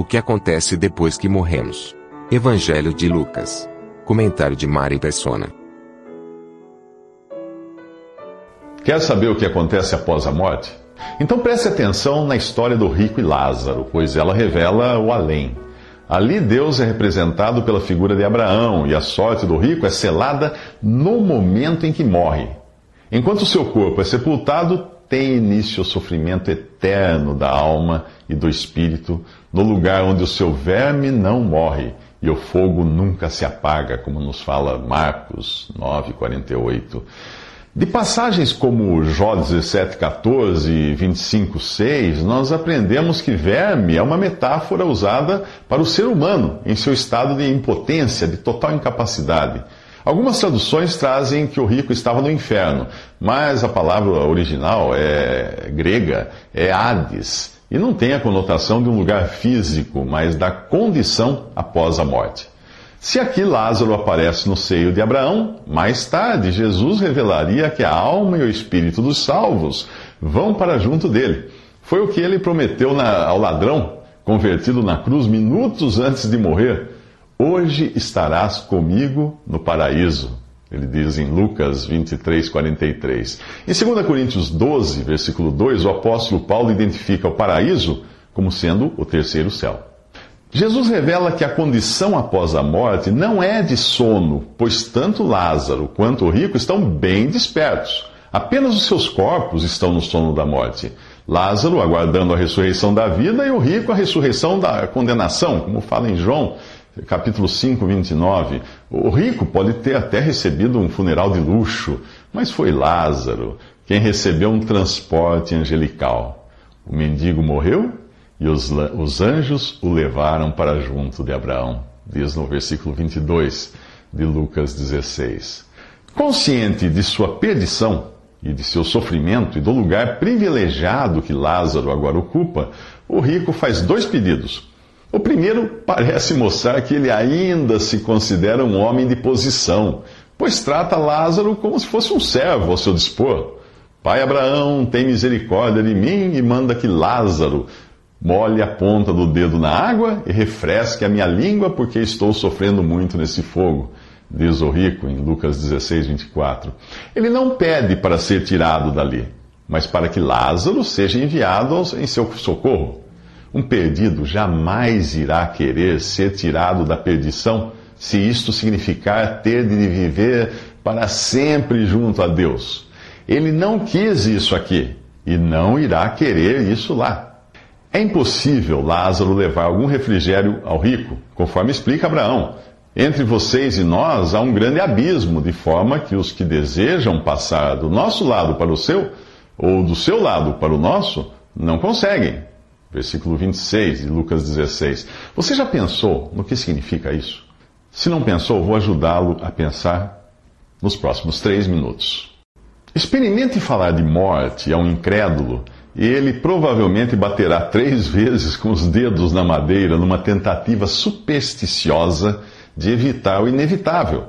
O que acontece depois que morremos? Evangelho de Lucas. Comentário de Mari Persona. Quer saber o que acontece após a morte? Então preste atenção na história do rico e Lázaro, pois ela revela o além. Ali Deus é representado pela figura de Abraão e a sorte do rico é selada no momento em que morre. Enquanto seu corpo é sepultado, tem início o sofrimento eterno da alma e do espírito, no lugar onde o seu verme não morre e o fogo nunca se apaga, como nos fala Marcos 9:48. De passagens como Jó 17, 14 e 25, 6, nós aprendemos que verme é uma metáfora usada para o ser humano em seu estado de impotência, de total incapacidade. Algumas traduções trazem que o rico estava no inferno, mas a palavra original é grega, é Hades, e não tem a conotação de um lugar físico, mas da condição após a morte. Se aqui Lázaro aparece no seio de Abraão, mais tarde Jesus revelaria que a alma e o espírito dos salvos vão para junto dele. Foi o que ele prometeu na, ao ladrão, convertido na cruz minutos antes de morrer. Hoje estarás comigo no paraíso. Ele diz em Lucas 23, 43. Em 2 Coríntios 12, versículo 2, o apóstolo Paulo identifica o paraíso como sendo o terceiro céu. Jesus revela que a condição após a morte não é de sono, pois tanto Lázaro quanto o rico estão bem despertos. Apenas os seus corpos estão no sono da morte. Lázaro aguardando a ressurreição da vida e o rico a ressurreição da condenação, como fala em João, capítulo 5, 29. O rico pode ter até recebido um funeral de luxo, mas foi Lázaro quem recebeu um transporte angelical. O mendigo morreu e os, os anjos o levaram para junto de Abraão, diz no versículo 22 de Lucas 16. Consciente de sua perdição e de seu sofrimento e do lugar privilegiado que Lázaro agora ocupa, o rico faz dois pedidos. O primeiro parece mostrar que ele ainda se considera um homem de posição, pois trata Lázaro como se fosse um servo ao seu dispor. Pai Abraão, tem misericórdia de mim e manda que Lázaro Molhe a ponta do dedo na água e refresque a minha língua, porque estou sofrendo muito nesse fogo, diz o rico em Lucas 16, 24. Ele não pede para ser tirado dali, mas para que Lázaro seja enviado em seu socorro. Um perdido jamais irá querer ser tirado da perdição se isto significar ter de viver para sempre junto a Deus. Ele não quis isso aqui e não irá querer isso lá. É impossível Lázaro levar algum refrigério ao rico, conforme explica Abraão. Entre vocês e nós há um grande abismo, de forma que os que desejam passar do nosso lado para o seu, ou do seu lado para o nosso, não conseguem. Versículo 26 de Lucas 16. Você já pensou no que significa isso? Se não pensou, vou ajudá-lo a pensar nos próximos três minutos. Experimente falar de morte a um incrédulo ele provavelmente baterá três vezes com os dedos na madeira numa tentativa supersticiosa de evitar o inevitável.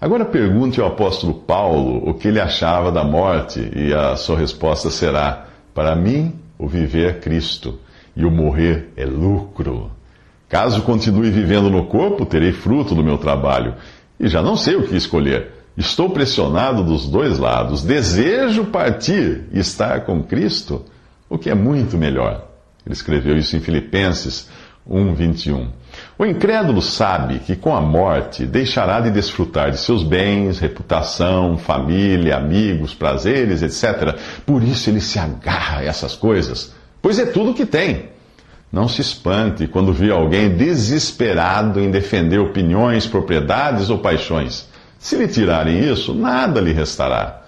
Agora pergunte ao apóstolo Paulo o que ele achava da morte, e a sua resposta será: Para mim, o viver é Cristo, e o morrer é lucro. Caso continue vivendo no corpo, terei fruto do meu trabalho, e já não sei o que escolher. Estou pressionado dos dois lados. Desejo partir e estar com Cristo o que é muito melhor. Ele escreveu isso em Filipenses 1:21. O incrédulo sabe que com a morte deixará de desfrutar de seus bens, reputação, família, amigos, prazeres, etc. Por isso ele se agarra a essas coisas, pois é tudo o que tem. Não se espante quando vê alguém desesperado em defender opiniões, propriedades ou paixões. Se lhe tirarem isso, nada lhe restará.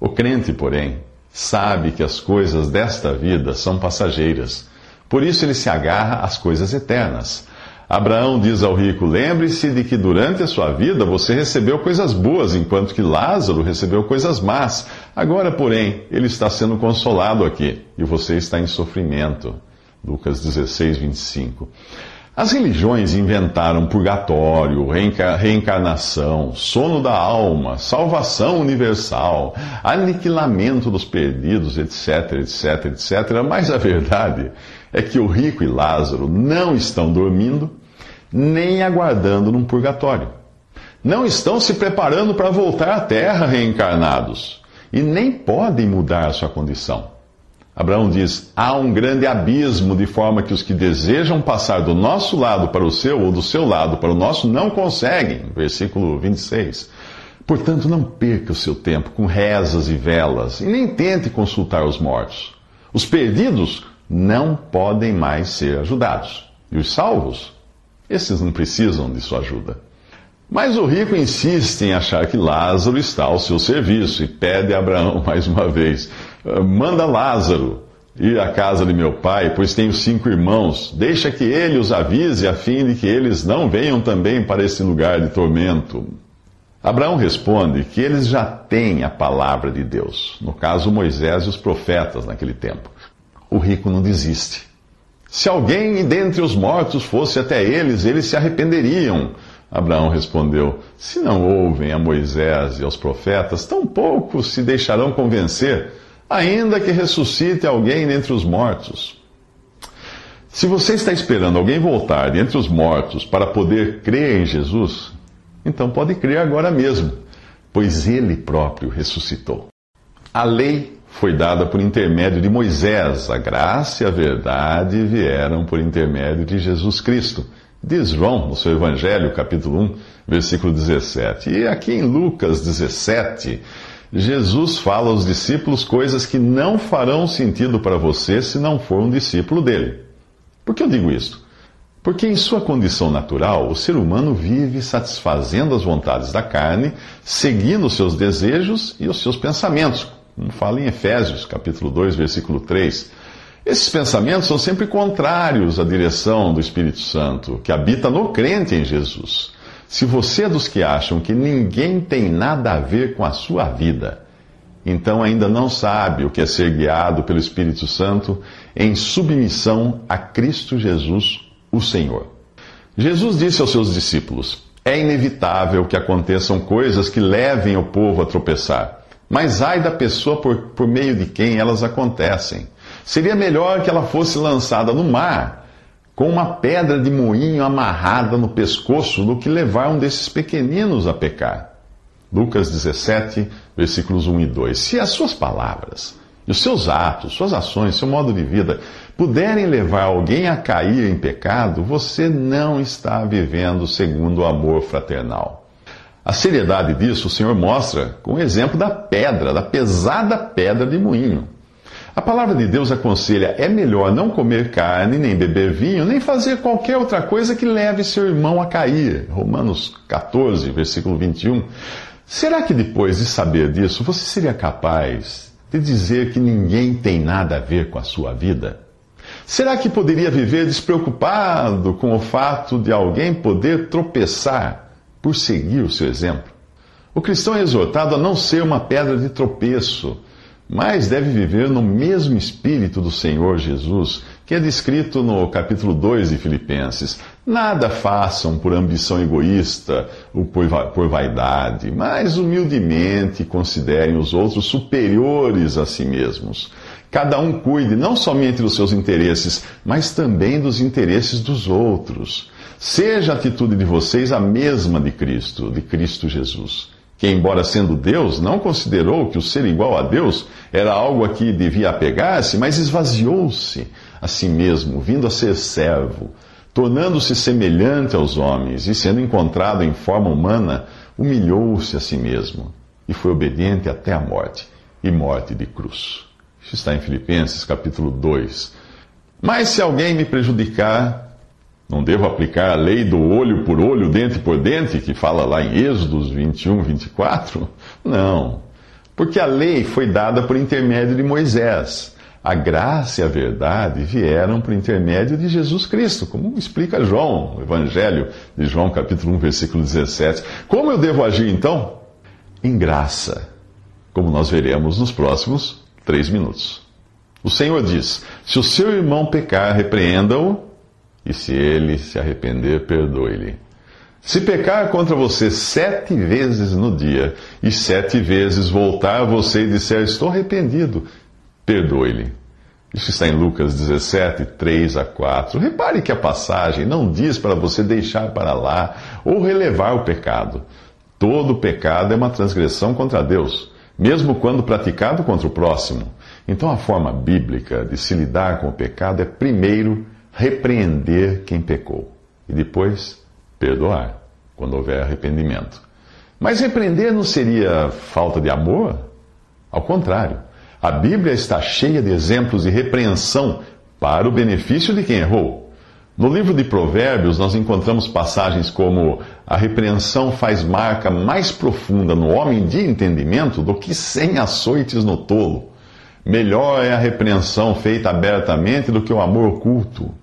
O crente, porém, sabe que as coisas desta vida são passageiras. Por isso ele se agarra às coisas eternas. Abraão diz ao rico: Lembre-se de que durante a sua vida você recebeu coisas boas, enquanto que Lázaro recebeu coisas más. Agora, porém, ele está sendo consolado aqui e você está em sofrimento. Lucas 16, 25. As religiões inventaram purgatório, reencarnação, sono da alma, salvação universal, aniquilamento dos perdidos, etc, etc, etc. Mas a verdade é que o rico e Lázaro não estão dormindo, nem aguardando num purgatório. Não estão se preparando para voltar à terra reencarnados e nem podem mudar a sua condição. Abraão diz: há um grande abismo, de forma que os que desejam passar do nosso lado para o seu, ou do seu lado para o nosso, não conseguem. Versículo 26. Portanto, não perca o seu tempo com rezas e velas, e nem tente consultar os mortos. Os perdidos não podem mais ser ajudados. E os salvos? Esses não precisam de sua ajuda. Mas o rico insiste em achar que Lázaro está ao seu serviço e pede a Abraão mais uma vez: manda Lázaro ir à casa de meu pai, pois tenho cinco irmãos. Deixa que ele os avise, a fim de que eles não venham também para esse lugar de tormento. Abraão responde que eles já têm a palavra de Deus, no caso Moisés e os profetas naquele tempo. O rico não desiste. Se alguém dentre os mortos fosse até eles, eles se arrependeriam. Abraão respondeu: Se não ouvem a Moisés e aos profetas, tampouco se deixarão convencer, ainda que ressuscite alguém dentre os mortos. Se você está esperando alguém voltar dentre os mortos para poder crer em Jesus, então pode crer agora mesmo, pois ele próprio ressuscitou. A lei foi dada por intermédio de Moisés, a graça e a verdade vieram por intermédio de Jesus Cristo. Diz João no seu Evangelho, capítulo 1, versículo 17. E aqui em Lucas 17, Jesus fala aos discípulos coisas que não farão sentido para você se não for um discípulo dele. Por que eu digo isso? Porque em sua condição natural, o ser humano vive satisfazendo as vontades da carne, seguindo os seus desejos e os seus pensamentos, fala em Efésios, capítulo 2, versículo 3. Esses pensamentos são sempre contrários à direção do Espírito Santo, que habita no crente em Jesus. Se você é dos que acham que ninguém tem nada a ver com a sua vida, então ainda não sabe o que é ser guiado pelo Espírito Santo em submissão a Cristo Jesus, o Senhor. Jesus disse aos seus discípulos: É inevitável que aconteçam coisas que levem o povo a tropeçar, mas ai da pessoa por, por meio de quem elas acontecem. Seria melhor que ela fosse lançada no mar com uma pedra de moinho amarrada no pescoço do que levar um desses pequeninos a pecar. Lucas 17, versículos 1 e 2. Se as suas palavras, os seus atos, suas ações, seu modo de vida puderem levar alguém a cair em pecado, você não está vivendo segundo o amor fraternal. A seriedade disso o Senhor mostra com o exemplo da pedra, da pesada pedra de moinho. A palavra de Deus aconselha: é melhor não comer carne, nem beber vinho, nem fazer qualquer outra coisa que leve seu irmão a cair. Romanos 14, versículo 21. Será que depois de saber disso, você seria capaz de dizer que ninguém tem nada a ver com a sua vida? Será que poderia viver despreocupado com o fato de alguém poder tropeçar por seguir o seu exemplo? O cristão é exortado a não ser uma pedra de tropeço mas deve viver no mesmo espírito do Senhor Jesus, que é descrito no capítulo 2 de Filipenses. Nada façam por ambição egoísta ou por vaidade, mas humildemente considerem os outros superiores a si mesmos. Cada um cuide não somente dos seus interesses, mas também dos interesses dos outros. Seja a atitude de vocês a mesma de Cristo, de Cristo Jesus que, embora sendo Deus, não considerou que o ser igual a Deus era algo a que devia apegar-se, mas esvaziou-se a si mesmo, vindo a ser servo, tornando-se semelhante aos homens e, sendo encontrado em forma humana, humilhou-se a si mesmo e foi obediente até a morte e morte de cruz. Isso está em Filipenses capítulo 2. Mas se alguém me prejudicar, não devo aplicar a lei do olho por olho, dente por dente, que fala lá em Êxodos 21, 24? Não. Porque a lei foi dada por intermédio de Moisés. A graça e a verdade vieram por intermédio de Jesus Cristo, como explica João, o Evangelho de João, capítulo 1, versículo 17. Como eu devo agir então? Em graça, como nós veremos nos próximos três minutos. O Senhor diz: Se o seu irmão pecar, repreenda-o, e se ele se arrepender, perdoe-lhe. Se pecar contra você sete vezes no dia, e sete vezes voltar a você e disser, estou arrependido, perdoe-lhe. Isso está em Lucas 17, 3 a 4. Repare que a passagem não diz para você deixar para lá ou relevar o pecado. Todo pecado é uma transgressão contra Deus, mesmo quando praticado contra o próximo. Então a forma bíblica de se lidar com o pecado é primeiro repreender quem pecou e depois perdoar, quando houver arrependimento. Mas repreender não seria falta de amor? Ao contrário, a Bíblia está cheia de exemplos de repreensão para o benefício de quem errou. No livro de Provérbios, nós encontramos passagens como: a repreensão faz marca mais profunda no homem de entendimento do que cem açoites no tolo. Melhor é a repreensão feita abertamente do que o amor oculto.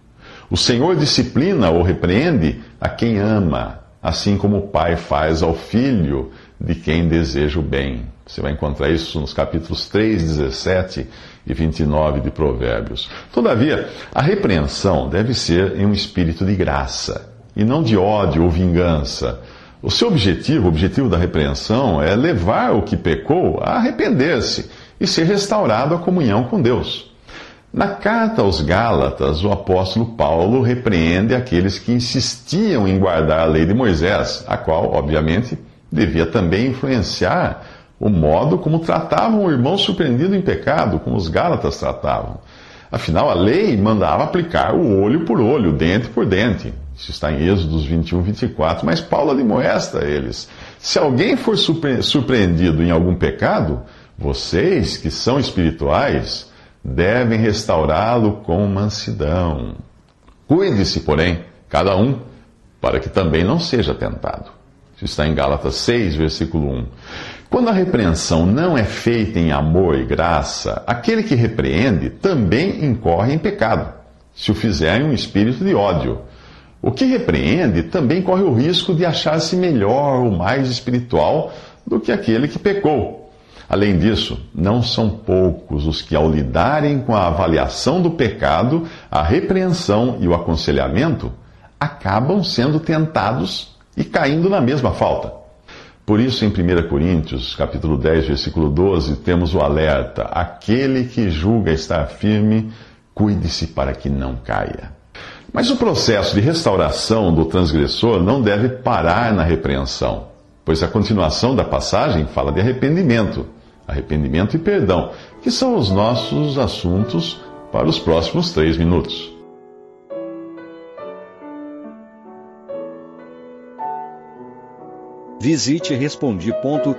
O Senhor disciplina ou repreende a quem ama, assim como o pai faz ao filho de quem deseja o bem. Você vai encontrar isso nos capítulos 3, 17 e 29 de Provérbios. Todavia, a repreensão deve ser em um espírito de graça e não de ódio ou vingança. O seu objetivo, o objetivo da repreensão, é levar o que pecou a arrepender-se e ser restaurado à comunhão com Deus. Na carta aos Gálatas, o apóstolo Paulo repreende aqueles que insistiam em guardar a lei de Moisés, a qual, obviamente, devia também influenciar o modo como tratavam o irmão surpreendido em pecado, como os Gálatas tratavam. Afinal, a lei mandava aplicar o olho por olho, dente por dente. Isso está em Êxodos 21, 24. Mas Paulo admoesta eles: se alguém for surpreendido em algum pecado, vocês que são espirituais, devem restaurá-lo com mansidão. Cuide-se, porém, cada um, para que também não seja tentado. Isso está em Gálatas 6, versículo 1. Quando a repreensão não é feita em amor e graça, aquele que repreende também incorre em pecado, se o fizer em um espírito de ódio. O que repreende também corre o risco de achar-se melhor ou mais espiritual do que aquele que pecou Além disso, não são poucos os que, ao lidarem com a avaliação do pecado, a repreensão e o aconselhamento, acabam sendo tentados e caindo na mesma falta. Por isso, em 1 Coríntios, capítulo 10, versículo 12, temos o alerta: aquele que julga estar firme, cuide-se para que não caia. Mas o processo de restauração do transgressor não deve parar na repreensão, pois a continuação da passagem fala de arrependimento arrependimento e perdão, que são os nossos assuntos para os próximos três minutos. Visite respondi.com.br.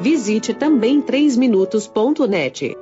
Visite também 3minutos.net.